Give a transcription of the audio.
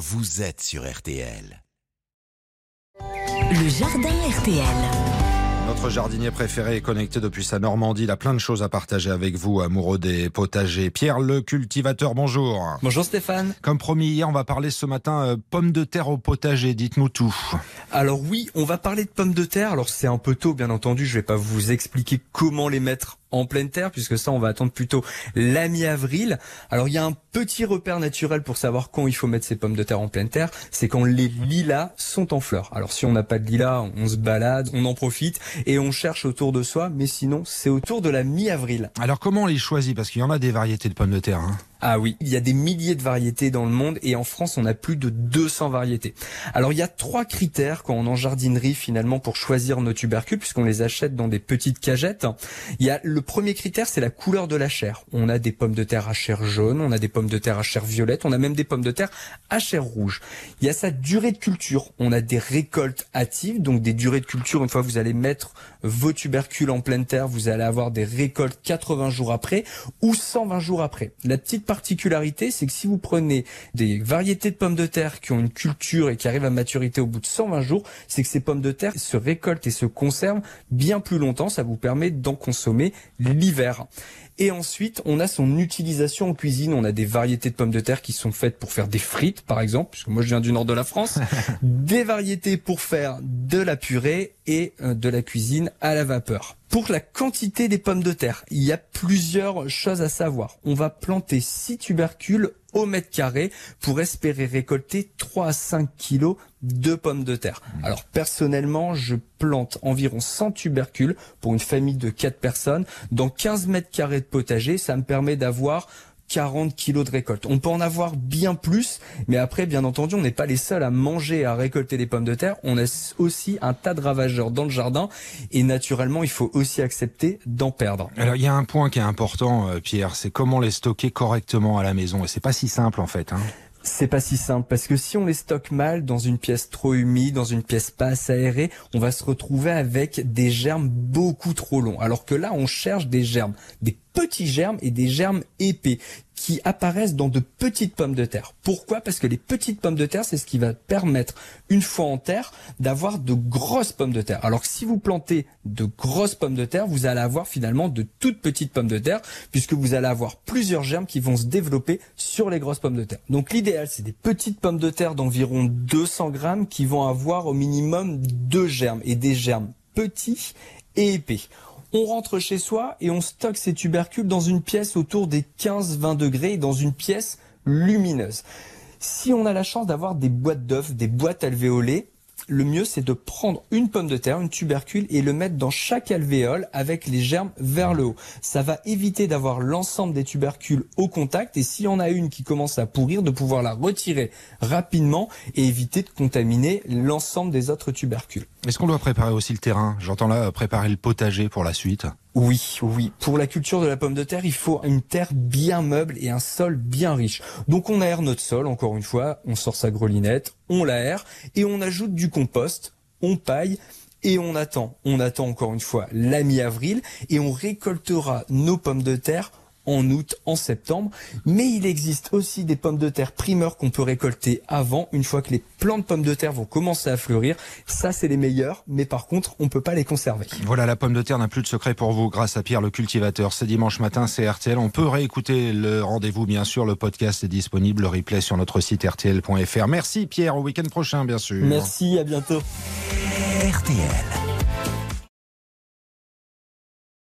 vous êtes sur RTL. Le jardin RTL. Notre jardinier préféré est connecté depuis sa Normandie. Il a plein de choses à partager avec vous, amoureux des potagers. Pierre le cultivateur, bonjour. Bonjour Stéphane. Comme promis hier, on va parler ce matin euh, pommes de terre au potager. Dites-nous tout. Alors oui, on va parler de pommes de terre. Alors c'est un peu tôt, bien entendu. Je vais pas vous expliquer comment les mettre en pleine terre, puisque ça, on va attendre plutôt la mi-avril. Alors, il y a un petit repère naturel pour savoir quand il faut mettre ces pommes de terre en pleine terre, c'est quand les lilas sont en fleurs. Alors, si on n'a pas de lilas, on se balade, on en profite et on cherche autour de soi, mais sinon, c'est autour de la mi-avril. Alors, comment on les choisit? Parce qu'il y en a des variétés de pommes de terre. Hein. Ah oui, il y a des milliers de variétés dans le monde et en France, on a plus de 200 variétés. Alors, il y a trois critères quand on en jardinerie finalement pour choisir nos tubercules puisqu'on les achète dans des petites cagettes. Il y a le premier critère, c'est la couleur de la chair. On a des pommes de terre à chair jaune, on a des pommes de terre à chair violette, on a même des pommes de terre à chair rouge. Il y a sa durée de culture. On a des récoltes hâtives, donc des durées de culture. Une fois que vous allez mettre vos tubercules en pleine terre, vous allez avoir des récoltes 80 jours après ou 120 jours après. La petite particularité, c'est que si vous prenez des variétés de pommes de terre qui ont une culture et qui arrivent à maturité au bout de 120 jours, c'est que ces pommes de terre se récoltent et se conservent bien plus longtemps. Ça vous permet d'en consommer l'hiver. Et ensuite, on a son utilisation en cuisine. On a des variétés de pommes de terre qui sont faites pour faire des frites, par exemple, puisque moi je viens du nord de la France. des variétés pour faire de la purée et euh, de la cuisine à la vapeur. Pour la quantité des pommes de terre, il y a plusieurs choses à savoir. On va planter 6 tubercules au mètre carré pour espérer récolter 3 à 5 kilos de pommes de terre. Alors personnellement, je plante environ 100 tubercules pour une famille de 4 personnes dans 15 mètres carrés de potager. Ça me permet d'avoir 40 kilos de récolte. On peut en avoir bien plus, mais après, bien entendu, on n'est pas les seuls à manger et à récolter des pommes de terre. On a aussi un tas de ravageurs dans le jardin et naturellement, il faut aussi accepter d'en perdre. Alors, il y a un point qui est important, euh, Pierre, c'est comment les stocker correctement à la maison. Et c'est pas si simple, en fait. Hein. C'est pas si simple parce que si on les stocke mal dans une pièce trop humide, dans une pièce pas assez aérée, on va se retrouver avec des germes beaucoup trop longs. Alors que là, on cherche des germes, des petits germes et des germes épais qui apparaissent dans de petites pommes de terre. Pourquoi? Parce que les petites pommes de terre, c'est ce qui va permettre, une fois en terre, d'avoir de grosses pommes de terre. Alors que si vous plantez de grosses pommes de terre, vous allez avoir finalement de toutes petites pommes de terre, puisque vous allez avoir plusieurs germes qui vont se développer sur les grosses pommes de terre. Donc l'idéal, c'est des petites pommes de terre d'environ 200 grammes qui vont avoir au minimum deux germes, et des germes petits et épais on rentre chez soi et on stocke ces tubercules dans une pièce autour des 15-20 degrés, dans une pièce lumineuse. Si on a la chance d'avoir des boîtes d'œufs, des boîtes alvéolées, le mieux c'est de prendre une pomme de terre, une tubercule et le mettre dans chaque alvéole avec les germes vers le haut. Ça va éviter d'avoir l'ensemble des tubercules au contact et s'il y en a une qui commence à pourrir, de pouvoir la retirer rapidement et éviter de contaminer l'ensemble des autres tubercules. Est-ce qu'on doit préparer aussi le terrain? J'entends là préparer le potager pour la suite. Oui, oui. Pour la culture de la pomme de terre, il faut une terre bien meuble et un sol bien riche. Donc on aère notre sol, encore une fois, on sort sa grelinette, on l'aère et on ajoute du compost, on paille et on attend. On attend encore une fois la mi-avril et on récoltera nos pommes de terre en août, en septembre. Mais il existe aussi des pommes de terre primeurs qu'on peut récolter avant, une fois que les plants de pommes de terre vont commencer à fleurir. Ça, c'est les meilleurs, mais par contre, on peut pas les conserver. Voilà, la pomme de terre n'a plus de secret pour vous grâce à Pierre le cultivateur. C'est dimanche matin, c'est RTL. On peut réécouter le rendez-vous, bien sûr. Le podcast est disponible, le replay sur notre site rtl.fr. Merci Pierre, au week-end prochain, bien sûr. Merci, à bientôt. RTL.